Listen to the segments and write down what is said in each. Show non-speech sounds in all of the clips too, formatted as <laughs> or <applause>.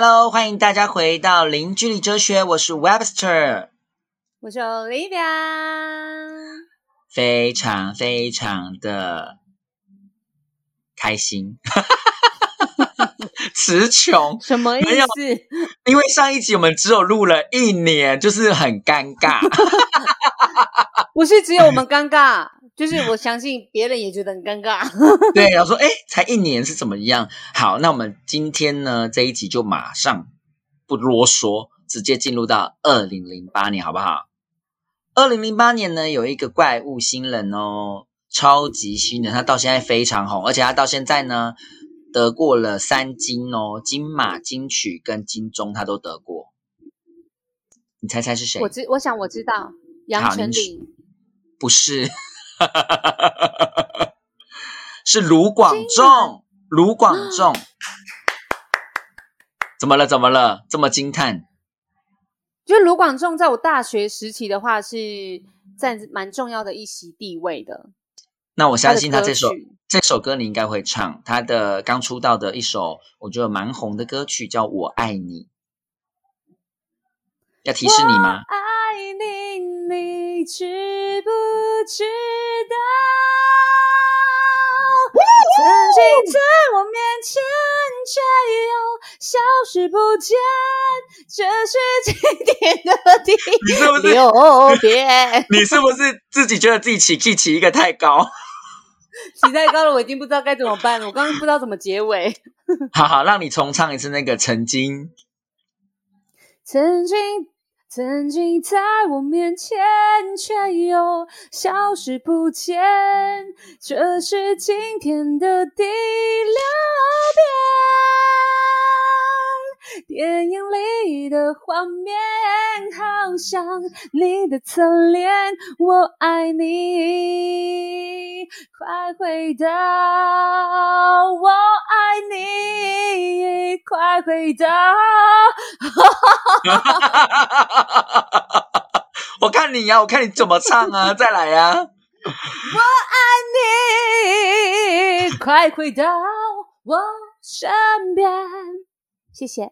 Hello，欢迎大家回到零距离哲学，我是 Webster，我是 Olivia，非常非常的开心，<laughs> 词穷，什么意思？因为上一集我们只有录了一年，就是很尴尬。<laughs> 不是只有我们尴尬，就是 <laughs> 我相信别人也觉得很尴尬。<laughs> 对，然后说，哎，才一年是怎么样？好，那我们今天呢这一集就马上不啰嗦，直接进入到二零零八年，好不好？二零零八年呢有一个怪物新人哦，超级新人，他到现在非常红，而且他到现在呢得过了三金哦，金马、金曲跟金钟他都得过。你猜猜是谁我？知，我想我知道杨丞琳，不是，<laughs> 是卢广仲。卢广仲，怎么了？怎么了？这么惊叹？就是卢广仲，在我大学时期的话是占蛮重要的一席地位的。那我相信他这首这首歌你应该会唱。他的刚出道的一首我觉得蛮红的歌曲叫《我爱你》，要提示你吗？爱你，你知不知道？曾经在我面前，却又消失不见，这是经典的第你是不是？六遍。你是不是自己觉得自己起 key 起一个太高？起太高了，我已经不知道该怎么办了。我刚刚不知道怎么结尾。<laughs> 好好，让你重唱一次那个曾经。曾经，曾经在我面前，却又消失不见，这是今天的第六遍。电影里的画面，好像你的侧脸，我爱你，快回到，我爱你，快回到。<laughs> 我看你呀、我看你怎么唱啊！再来呀、<laughs> 我爱你快回到我身边。谢谢。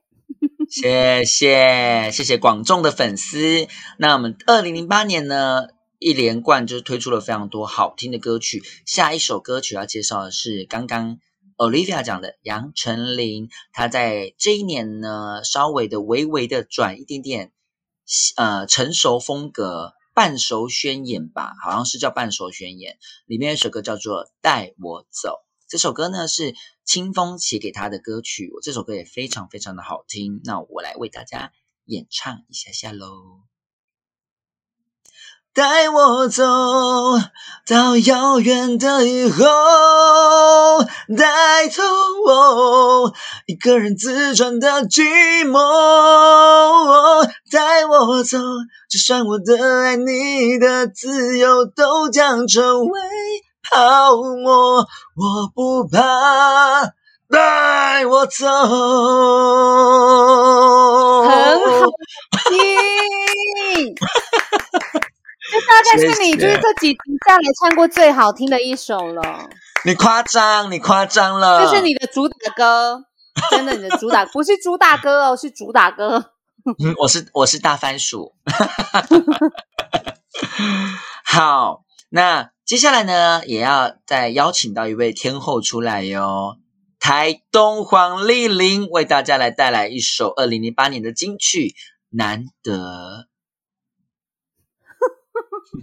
谢谢谢谢广众的粉丝。那我们二零零八年呢，一连贯就是推出了非常多好听的歌曲。下一首歌曲要介绍的是刚刚 Olivia 讲的杨丞琳，她在这一年呢，稍微的微微的转一点点，呃，成熟风格。半熟宣言吧，好像是叫半熟宣言。里面有一首歌叫做《带我走》，这首歌呢是清风写给他的歌曲，我这首歌也非常非常的好听。那我来为大家演唱一下下喽。带我走到遥远的以后，带走我一个人自转的寂寞。带我走，就算我的爱你的自由都将成为泡沫，我不怕。带我走，很好听。这大概是你就是这几集下来唱过最好听的一首了，你夸张，你夸张了。这是你的主打歌，<laughs> 真的你的主打不是主打歌哦，是主打歌。嗯，我是我是大番薯。<laughs> 好，那接下来呢，也要再邀请到一位天后出来哟。台东黄丽玲为大家来带来一首二零零八年的金曲《难得》。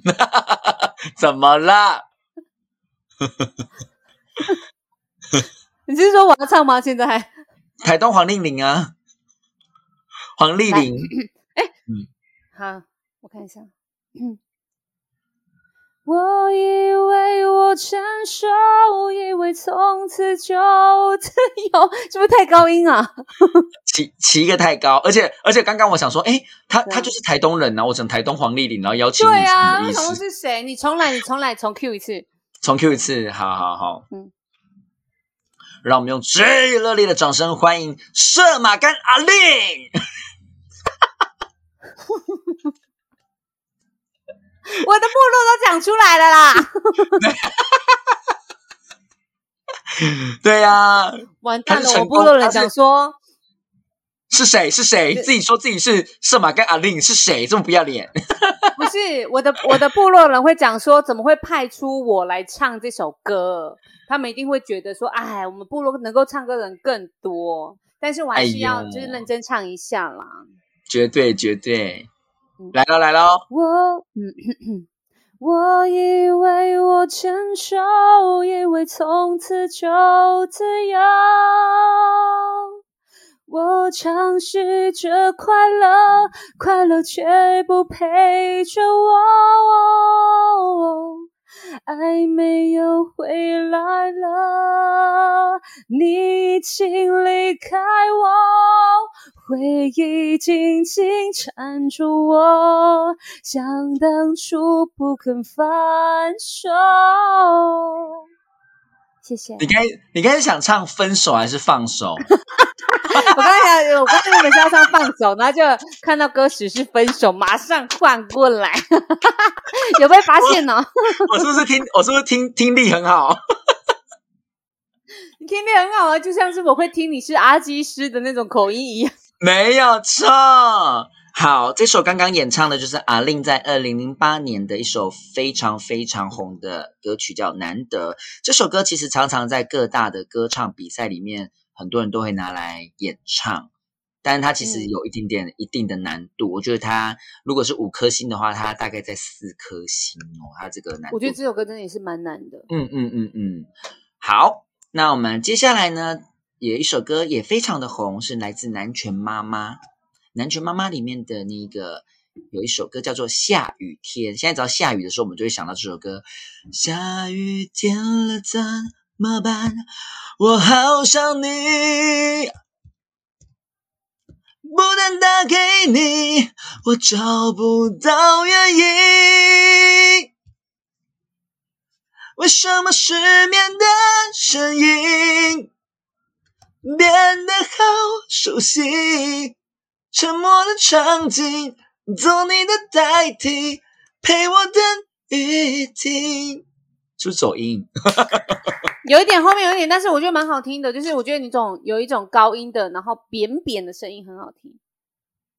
<laughs> 怎么了？<laughs> 你是说我要唱吗？现在台东黄丽玲啊，黄丽玲。哎，嗯好，我看一下。我以为我成熟，以为从此就自由，<laughs> 是不是太高音啊？起起一个太高，而且而且刚刚我想说，哎，他他就是台东人啊，我整台东黄丽玲，然后邀请你对啊，么意我想说？是谁？你重来，你重来，重 Q 一次。重 Q 一次，好好好，嗯让我们用最热烈的掌声欢迎射马干阿令。<laughs> 我的部落都讲出来了啦！<laughs> 对呀、完蛋了，我部落人讲说，是谁？是谁？自己说自己是圣马跟阿令是谁？这么不要脸？不是我的，我的部落人会讲说，怎么会派出我来唱这首歌？他们一定会觉得说，哎，我们部落能够唱歌的人更多，但是我还是要就是认真唱一下啦。绝对绝对，来喽来喽！我我以为我成熟，以为从此就自由。我尝试着快乐，快乐却不陪着我。爱没有回来了，你已经离开我，回忆紧紧缠住我，像当初不肯放手。谢谢。你该你该是想唱分手还是放手？<laughs> 我刚才我刚才原本是要唱放手，然后就看到歌词是分手，马上换过来，<laughs> 有被发现呢？我是不是听我是不是听听力很好？<laughs> 你听力很好啊，就像是我会听你是阿基师的那种口音一样。没有错，好，这首刚刚演唱的就是阿令在二零零八年的一首非常非常红的歌曲，叫《难得》。这首歌其实常常在各大的歌唱比赛里面。很多人都会拿来演唱，但是它其实有一点点一定的难度。我觉得它如果是五颗星的话，它大概在四颗星哦。它这个难，我觉得这首歌真的也是蛮难的。嗯嗯嗯嗯。好，那我们接下来呢，有一首歌也非常的红，是来自南拳妈妈。南拳妈妈里面的那个有一首歌叫做《下雨天》。现在只要下雨的时候，我们就会想到这首歌。下雨天了，怎么办？我好想你，不能打给你，我找不到原因。为什么失眠的声音变得好熟悉？沉默的场景，做你的代替，陪我等雨停。是不是走音？<laughs> 有一点后面有一点，但是我觉得蛮好听的。就是我觉得你种有一种高音的，然后扁扁的声音很好听。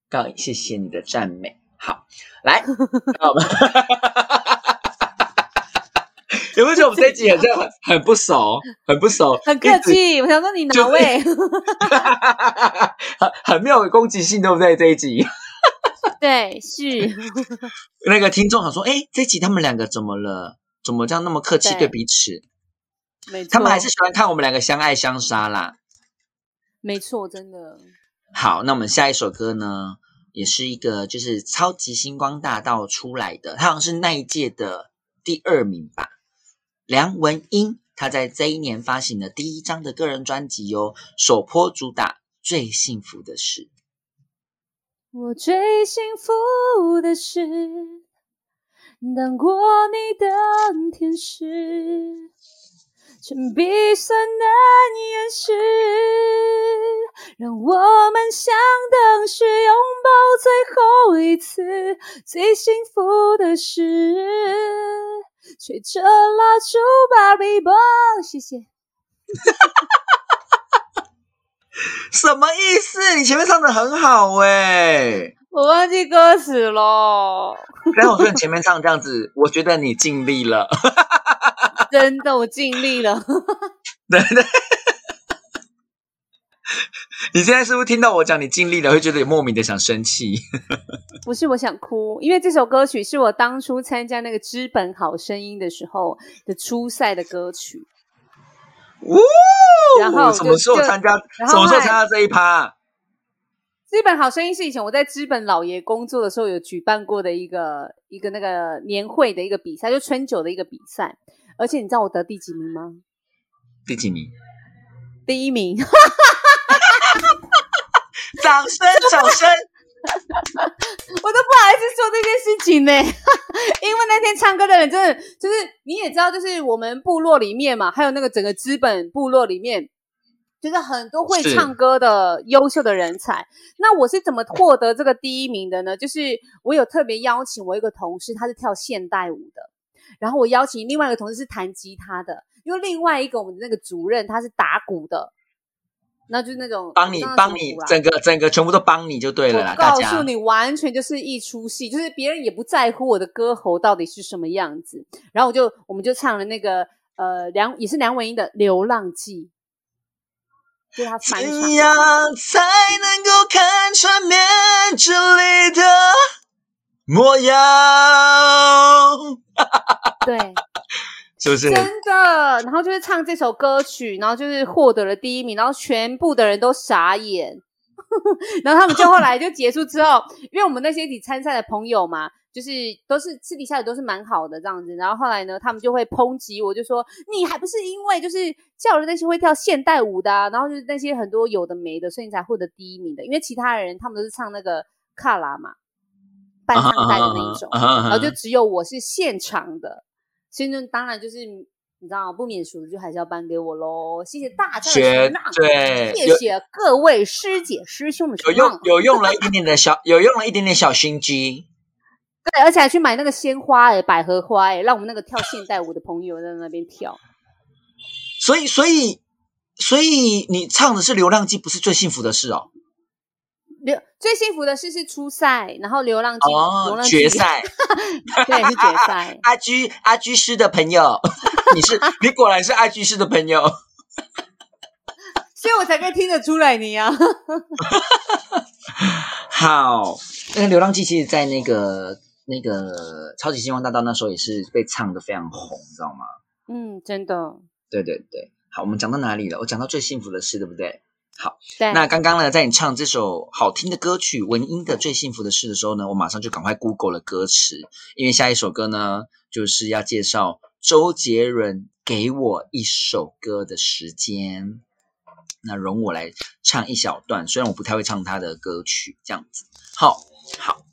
高，谢谢你的赞美。好，来，<laughs> 有没有觉得我们这一集很很很不熟，<laughs> 很不熟，很客气？我想说你哪位？<laughs> 很很没有攻击性，对不对？这一集，对，是那个听众想说，哎，这一集他们两个怎么了？怎么这样那么客气对彼此？没错，他们还是喜欢看我们两个相爱相杀啦。没错，真的。好，那我们下一首歌呢，也是一个就是超级星光大道出来的，他好像是那一届的第二名吧。梁文音，他在这一年发行的第一张的个人专辑哟，首播主打《最幸福的事》。我最幸福的事。当过你的天使，趁鼻酸难掩饰，让我们相当时拥抱最后一次。最幸福的事，吹着蜡烛把篱笆。谢谢。<laughs> 什么意思？你前面唱的很好哎。我忘记歌词了。但我说你前面唱这样子，我觉得你尽力了。<laughs> 真的，我尽力了。对对。你现在是不是听到我讲你尽力了，会觉得莫名的想生气？<laughs> 不是，我想哭，因为这首歌曲是我当初参加那个《资本好声音》的时候的初赛的歌曲。哦。然后什么时候参加？什么时候参加这一趴？资本好声音是以前我在资本老爷工作的时候有举办过的一个一个那个年会的一个比赛，就春酒的一个比赛。而且你知道我得第几名吗？第几名？第一名！掌声，掌声！<laughs> 我都不好意思说这件事情呢，<laughs> 因为那天唱歌的人真的就是你也知道，就是我们部落里面嘛，还有那个整个资本部落里面。就是很多会唱歌的优秀的人才。那我是怎么获得这个第一名的呢？就是我有特别邀请我一个同事，他是跳现代舞的，然后我邀请另外一个同事是弹吉他的，因为另外一个我们的那个主任他是打鼓的，那就是那种帮你帮你整个整个全部都帮你就对了啦，我大家。告诉你，完全就是一出戏，就是别人也不在乎我的歌喉到底是什么样子。然后我就我们就唱了那个呃梁也是梁文音的《流浪记》，就他翻唱的。怎样才能够看穿面具里的模样？<laughs> 对，是不是？真的。然后就是唱这首歌曲，然后就是获得了第一名，然后全部的人都傻眼。<laughs> 然后他们就后来就结束之后，因为我们那些一起参赛的朋友嘛，就是都是私底下也都是蛮好的这样子。然后后来呢，他们就会抨击我，就说你还不是因为就是叫了那些会跳现代舞的、啊，然后就是那些很多有的没的，所以你才获得第一名的。因为其他人他们都是唱那个卡拉嘛，伴唱带的那一种，然后就只有我是现场的，所以呢，当然就是你知道不免俗的就还是要颁给我喽。谢谢大家的绝承，对谢谢各位师姐师兄的有用。有用了一点点的小，有用了一点点小心机。<laughs> 对，而且还去买那个鲜花哎、百合花哎、让我们那个跳现代舞的朋友在那边跳。所以，所以，所以你唱的是《流浪记》，不是最幸福的事哦。流最幸福的事是初赛，然后流浪记、流哦，决，赛。对，是决赛。<laughs> 阿居阿居师的朋友，<laughs> 你是你果然是阿居师的朋友。<laughs> 所以我才可以听得出来你啊。好，那个《流浪记》其实，在那个那个超级星光大道那时候也是被唱的非常红，你知道吗？嗯，真的。对对对。好，我们讲到哪里了？我讲到最幸福的事，对不对？对，那刚刚呢，在你唱这首好听的歌曲《文音的最幸福的事》的时候呢，我马上就赶快 Google 了歌词，因为下一首歌呢，就是要介绍周杰伦《给我一首歌的时间》。那容我来唱一小段，虽然我不太会唱他的歌曲，这样子。好，好。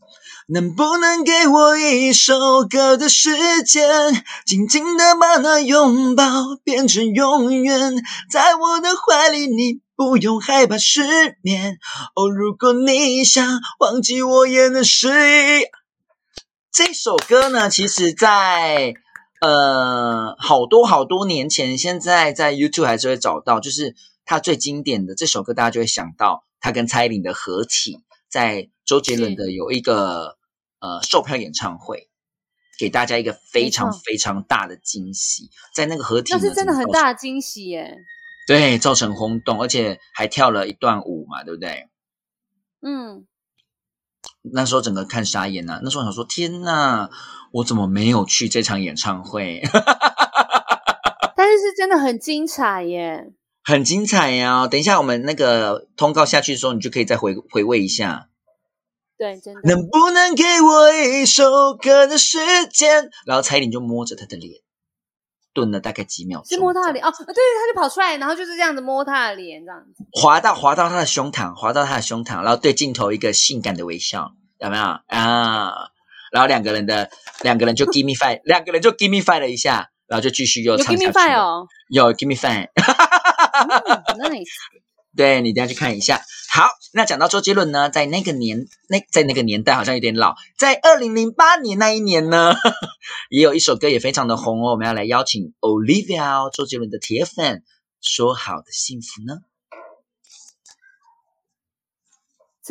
能不能给我一首歌的时间，紧紧的把那拥抱变成永远，在我的怀里，你不用害怕失眠。哦，如果你想忘记我，也能失忆。这首歌呢，其实在呃好多好多年前，现在在 YouTube 还是会找到，就是它最经典的这首歌，大家就会想到他跟蔡依林的合体，在周杰伦的有一个呃售票演唱会，给大家一个非常非常大的惊喜，在那个合体那是真的很大的惊喜耶。对，造成轰动，而且还跳了一段舞嘛，对不对？嗯，那时候整个看傻眼呐、那时候想说，天呐，我怎么没有去这场演唱会？<laughs> 但是是真的很精彩耶。很精彩呀、等一下我们那个通告下去的时候，你就可以再回回味一下。对，真的。能不能给我一首歌的时间？然后蔡依林就摸着他的脸，顿了大概几秒钟，是摸他的脸哦，对，他就跑出来，然后就是这样子摸他的脸，这样子。滑到滑到他的胸膛，滑到他的胸膛，然后对镜头一个性感的微笑，有没有啊？然后两个人的两个人就 give me five，两个人就 give me five 了一下，然后就继续又有唱 give me。five 哦，有 give me five，嗯，nice。<laughs> 对你等下去看一下。好，那讲到周杰伦呢，在那个年那在那个年代好像有点老，在二零零八年那一年呢，<laughs> 也有一首歌也非常的红哦。我们要来邀请 Olivia 周杰伦的铁粉，说好的幸福呢？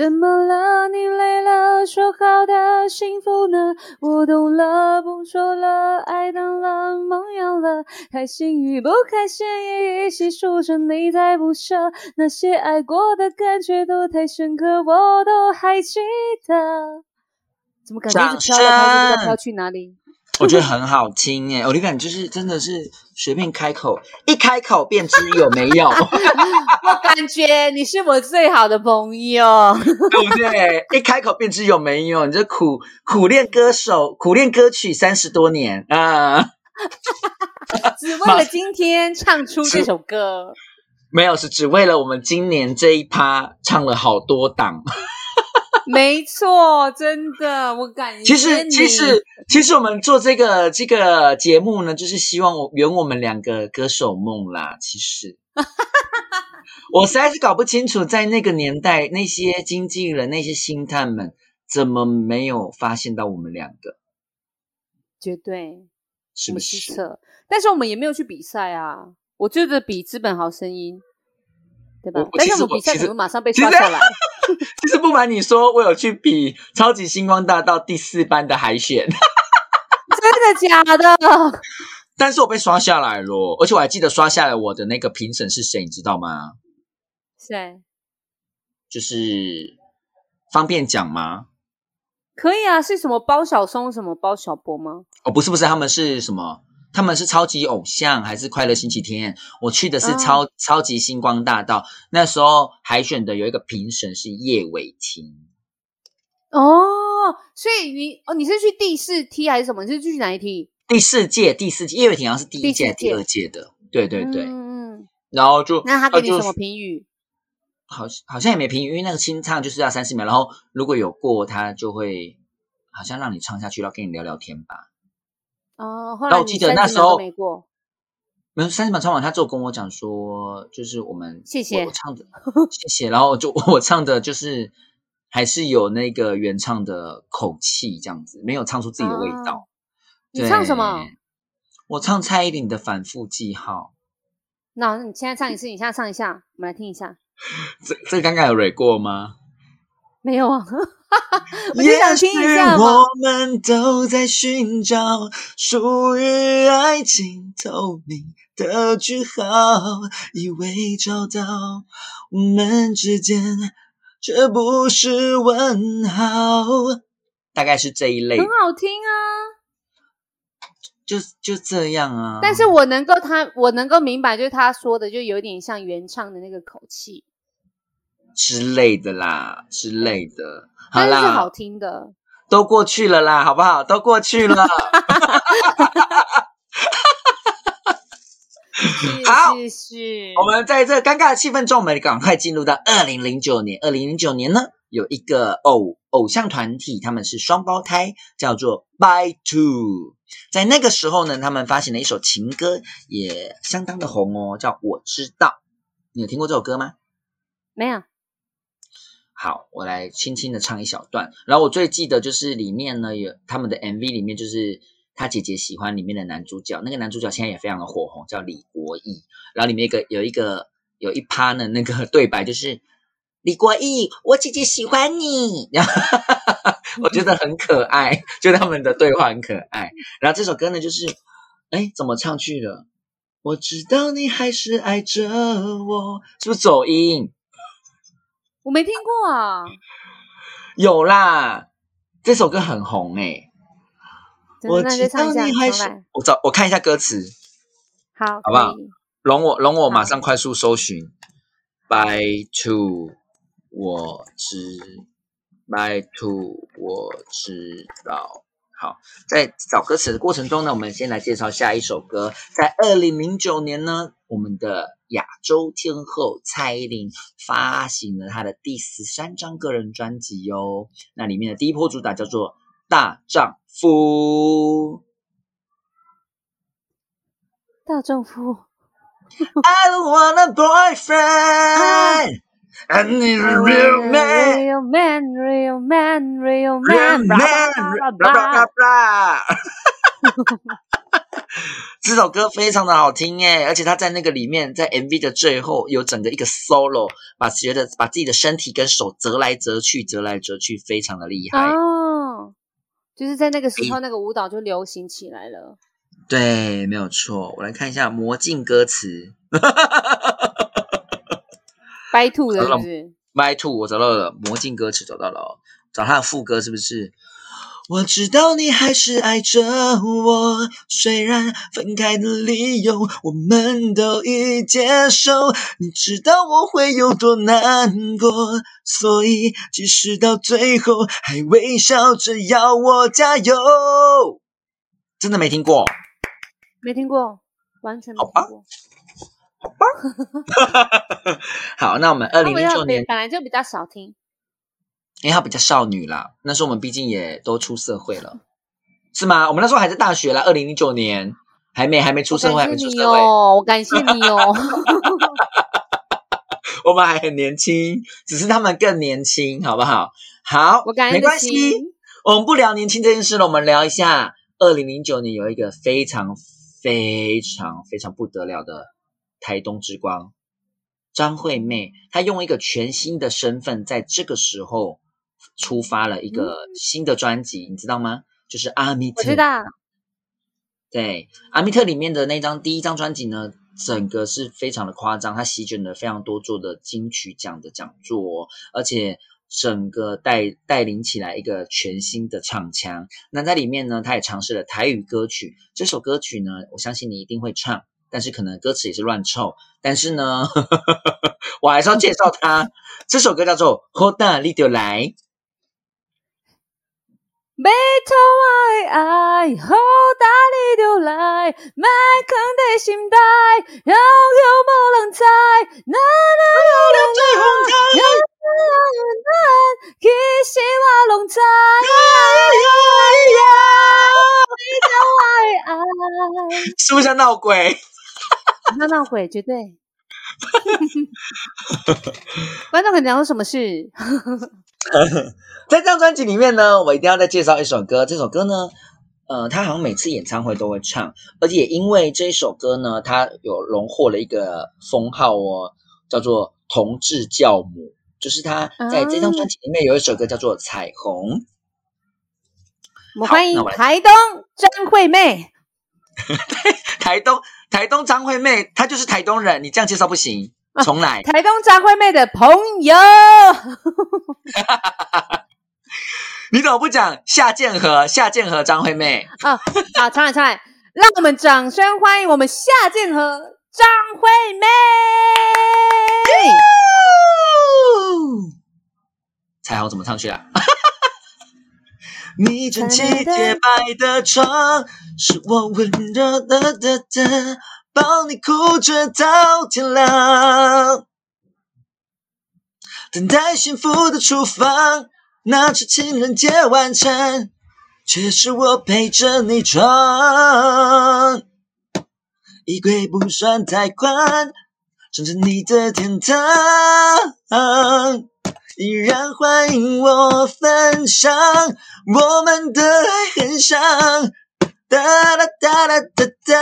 怎么了？你累了？说好的幸福呢？我懂了，不说了，爱淡了，梦远了，开心与不开心也一起数着，你在不舍，那些爱过的感觉都太深刻，我都还记得。怎么感觉一直飘来飘去，不知道飘去哪里？我觉得很好听耶，Olivia 就是真的是随便开口，一开口便知有没有，<laughs> 我感觉你是我最好的朋友。<laughs> 对不对？一开口便知有没有，你这苦苦练歌手，苦练歌曲三十多年啊。<laughs> 只为了今天唱出这首歌。没有，是只为了我们今年这一趴唱了好多档。<laughs> 没错，真的，我感觉其实，其实，其实我们做这个这个节目呢，就是希望我圆我们两个歌手梦啦。其实，<laughs> 我实在是搞不清楚，在那个年代，那些经纪人、那些星探们，怎么没有发现到我们两个？绝对是不是？策，但是我们也没有去比赛啊。我觉得比资本好声音，对吧我？但是我们比赛可我其实能马上被刷下来。<laughs> 其实不瞒你说，我有去比超级星光大道第四班的海选，<laughs> 真的假的？但是我被刷下来了，而且我还记得刷下来我的那个评审是谁，你知道吗？谁？就是方便讲吗？可以啊，是什么包小松，什么包小波吗？哦，不是不是，他们是什么？他们是超级偶像还是快乐星期天？我去的是超、超级星光大道，那时候海选的有一个评审是叶伟霆，哦，所以你哦，你是去第四梯还是什么？你是去哪一梯？第四届第四届叶伟霆好像是第一届、第四届第二届的，对对对，嗯嗯。然后就那他给你什么评语？好好像也没评语，因为那个清唱就是要三十秒，然后如果有过，他就会好像让你唱下去，然后跟你聊聊天吧。哦，后来我记得来你30那时候没过，没有三十秒唱完，他就跟我讲说，就是我们谢谢我我唱的 <laughs> 谢谢，然后就 <laughs> 我唱的就是还是有那个原唱的口气这样子，没有唱出自己的味道。哦你唱什么？我唱蔡依林的《反复记号那你现在唱一次，你现在唱一下，我们来听一下。》，这这刚刚有蕊过吗？没有啊，<laughs> 我就想听一下嘛。我们都在寻找属于爱情透明的句号，以为找到我们之间，却不是问号。大概是这一类很，好听啊，就就这样啊。但是我能够他，我能够明白，就是他说的，就有点像原唱的那个口气，之类的啦，之类的。好但是好听的。都过去了啦，好不好？都过去了。<laughs> 好是是是，我们在这尴尬的气氛中，我们赶快进入到二零零九年。二零零九年呢，有一个偶偶像团体，他们是双胞胎，叫做 By Two。在那个时候呢，他们发行了一首情歌，也相当的红哦，叫《我知道》。你有听过这首歌吗？没有好，我来轻轻的唱一小段。然后我最记得就是里面呢有他们的 MV 里面就是他姐姐喜欢里面的男主角，那个男主角现在也非常的火红，叫李国毅。然后里面有一个有一个有一趴呢，那个对白就是李国毅，我姐姐喜欢你，然后 <laughs> 我觉得很可爱，就他们的对话很可爱。然后这首歌呢就是，哎，怎么唱去了？我知道你还是爱着我，是不是走音？我没听过啊，有啦，这首歌很红诶、我知道你还是我找我看一下歌词，好，好不好容我容我马好上快速搜寻，by two 我知，by two 我知道。好，在找歌词的过程中呢，我们先来介绍下一首歌。在二零零九年呢，我们的亚洲天后蔡依林发行了她的第十三张个人专辑哦。那里面的第一波主打叫做《大丈夫》。大丈夫。<laughs> I don't want a boyfriend. <laughs> I need a real man. real man, real man, real Real man, man. blah, blah, blah, blah, blah, blah. blah. <laughs> 这首歌非常的好听耶，而且他在那个里面，在 MV 的最后有整个一个 solo，把觉得把自己的身体跟手折来折去，折来折去，非常的厉害。哦，就是在那个时候，那个舞蹈就流行起来了。对，没有错。我来看一下《魔镜》歌词 <laughs> 白兔的是不是？，My Two，我找到了《魔镜》歌词，找到了、哦，找他的副歌是不是？我知道你还是爱着我，虽然分开的理由我们都已接受。你知道我会有多难过，所以即使到最后还微笑着要我加油。真的没听过，没听过，完全没听过。<laughs> 好，那我们二零零九年，本来就比较少听，因为她比较少女啦，那时候我们毕竟也都出社会了，是吗？我们那时候还在大学啦，二零零九年还没还没出我社会，还没出社会，哦，我感谢你哦。<laughs> <laughs> 我们还很年轻，只是他们更年轻，好不好？好我，感没关系，我们不聊年轻这件事了，我们聊一下二零零九年有一个非常非常非常不得了的台东之光张惠妹，她用一个全新的身份，在这个时候出发了一个新的专辑，你知道吗？就是阿密特。我知道。对，阿密特里面的那张第一张专辑呢，整个是非常的夸张，它席卷了非常多座的金曲奖的讲座，而且整个带带领起来一个全新的唱腔。那在里面呢，他也尝试了台语歌曲。这首歌曲呢，我相信你一定会唱，但是可能歌词也是乱凑。但是呢，<laughs> 我还是要介绍它。这首歌叫做《好大力就来》。要讨我的爱，好大力就来，莫藏在心内，遥遥无人知。那那那那那，那其实我拢知。要讨我的爱，是不是像闹鬼？那闹鬼绝对。观众可能讲什么事？<laughs> 在这张专辑里面呢，我一定要再介绍一首歌。这首歌呢，呃，他好像每次演唱会都会唱，而且也因为这一首歌呢，他有荣获了一个封号哦，叫做“同志教母”。就是他在这张专辑里面有一首歌叫做《彩虹》。我们欢迎台东张惠妹。<laughs> 台东台东张惠妹，她就是台东人，你这样介绍不行。重来，台东张惠妹的朋友。<laughs> 你怎么不讲夏建和夏建和张惠妹？啊，<laughs> 好，唱来唱来，让我们掌声欢迎我们夏建和张惠妹。彩虹怎么唱去了？你整齐洁白的床，是我温热的的的，抱你哭着到天亮，等待幸福的厨房。那是情人节晚餐，却是我陪着你闯。衣柜不算太宽，装着你的天堂，依然欢迎我分享我们的爱很像。哒啦哒啦哒哒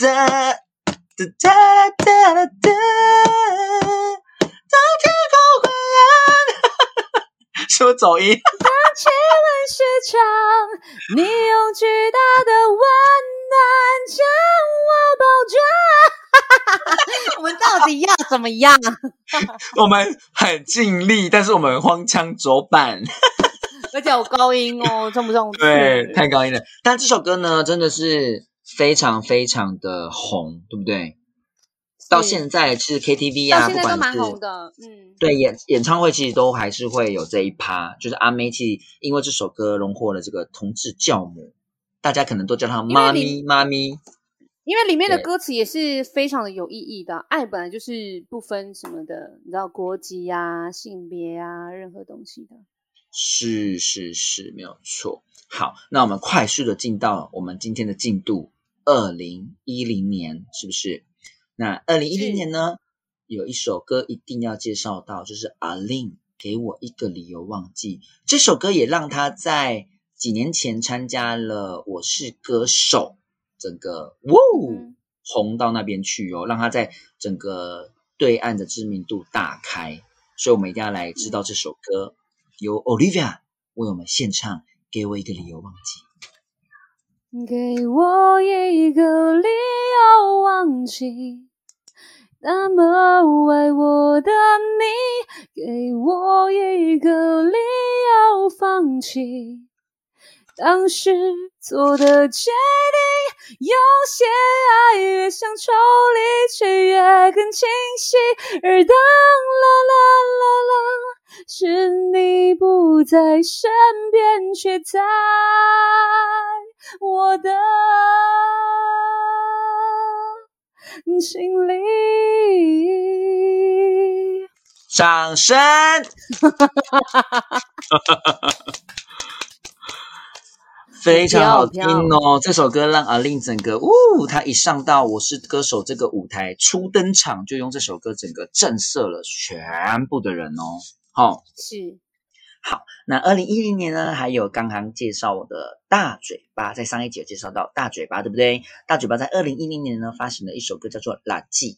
哒哒哒啦哒啦哒，当天空昏暗。是不走音？当气温失常，你用巨大的温暖将我包装。我们到底要怎么样？<laughs> 我们很尽力，但是我们荒腔走板，<laughs> 而且有高音哦，重不重？对，太高音了。但这首歌呢，真的是非常非常的红，对不对？到现在是 KTV 啊，不管是嗯，对演演唱会，其实都还是会有这一趴，就是阿妹其实因为这首歌荣获了这个同志教母，大家可能都叫她妈咪妈咪，因为里面的歌词也是非常的有意义的。爱本来就是不分什么的，你知道国籍啊、性别啊，任何东西的。是是是，没有错。好，那我们快速的进到我们今天的进度，二零一零年是不是？那二零一零年呢，有一首歌一定要介绍到，就是阿令给我一个理由忘记这首歌，也让他在几年前参加了《我是歌手》，整个哇红到那边去哦，让他在整个对岸的知名度大开，所以我们一定要来知道这首歌由 Olivia 为我们献唱，给我一个理由忘记。给我一个理由忘记。那么爱我的你，给我一个理由放弃当时做的决定。有些爱越想抽离，却越更清晰。而当啦啦啦啦，是你不在身边，却在我的。心里，掌声！<laughs> 非常好听哦！这首歌让阿令整个，呜，他一上到《我是歌手》这个舞台初登场，就用这首歌整个震慑了全部的人哦。好，是。好，那二零一零年呢，还有刚刚介绍我的大嘴巴，在上一节介绍到大嘴巴，对不对？大嘴巴在二零一零年呢，发行了一首歌，叫做《垃圾》。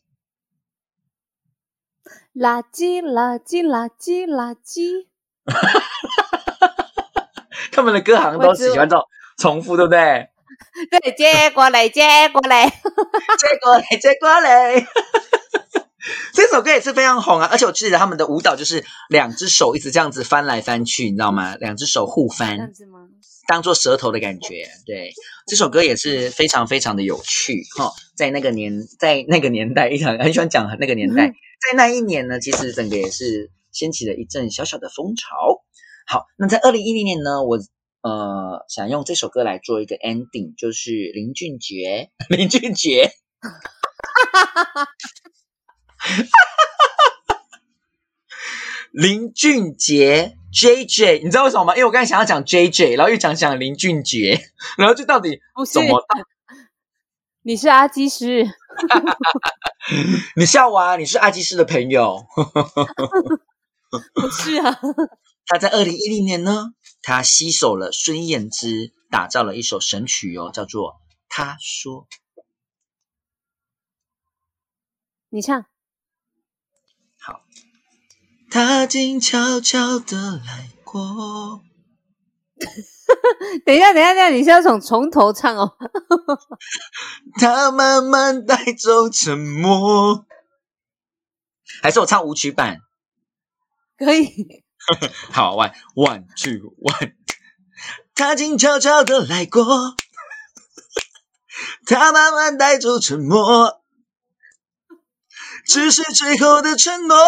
垃圾，垃圾，垃圾，垃圾。<laughs> 他们的歌好像都喜欢这种重复，对不对？对，接过来，接过来，<laughs> 接过来，接过来。<laughs> 这首歌也是非常红啊，而且我记得他们的舞蹈就是两只手一直这样子翻来翻去，你知道吗？两只手互翻，当做舌头的感觉。对，这首歌也是非常非常的有趣哈。在那个年，在那个年代，一场很喜欢讲那个年代，在那一年呢，其实整个也是掀起了一阵小小的风潮。好，那在二零一零年呢，我呃想用这首歌来做一个 ending，就是林俊杰，<laughs> 林俊杰。<laughs> 林俊杰，J J，你知道为什么吗？因为我刚才想要讲 J J，然后又讲讲林俊杰，<laughs> 然后就到底怎么？你是阿基师，你笑我啊？你是阿基师的朋友？不是啊。他在二零一零年呢，他吸手了孙燕姿，打造了一首神曲哦，叫做《他说》。你唱。好，他静悄悄的来过。<laughs> 等一下，等一下，等一下，你是要从从头唱哦。<laughs> 他慢慢带走沉默，还是我唱舞曲版？可以。<laughs> 好，one one two one。他静悄悄的来过，<laughs> 他慢慢带走沉默。<laughs> 只是最后的承诺，还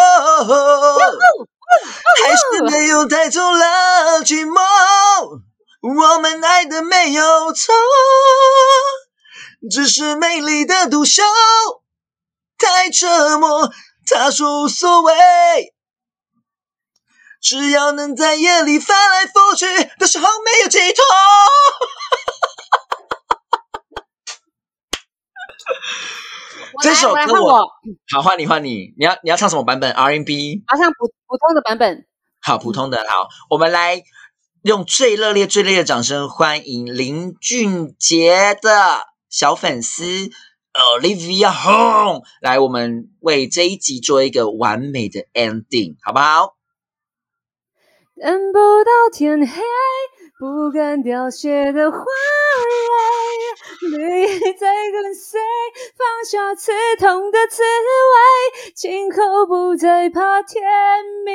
是没有带走了寂寞。我们爱的没有错，只是美丽的独秀太折磨。他说无所谓，只要能在夜里翻来覆去的时候没有寄托。<laughs> 这首歌我好换你换你，你要你要唱什么版本？R&B？好唱普普通的版本。好，普通的。好，我们来用最热烈、最热烈的掌声欢迎林俊杰的小粉丝 Olivia Home 来，我们为这一集做一个完美的 ending，好不好？等不到天黑。不敢凋谢的花蕊，绿意在跟随，放下刺痛的滋味，今后不再怕天明。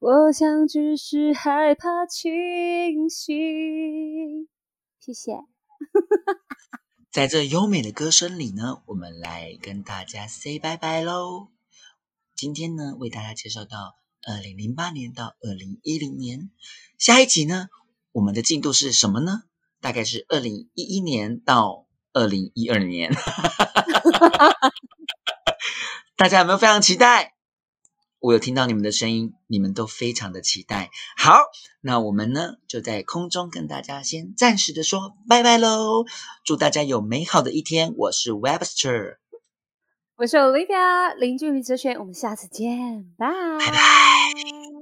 我想只是害怕清醒。谢谢。在这优美的歌声里呢，我们来跟大家 say 拜拜喽。今天呢，为大家介绍到。二零零八年到二零一零年，下一集呢，我们的进度是什么呢？大概是二零一一年到二零一二年，<laughs> 大家有没有非常期待？我有听到你们的声音，你们都非常的期待。好，那我们呢就在空中跟大家先暂时的说拜拜喽，祝大家有美好的一天。我是 Webster。我是 Olivia，零距离哲学，我们下次见，拜拜。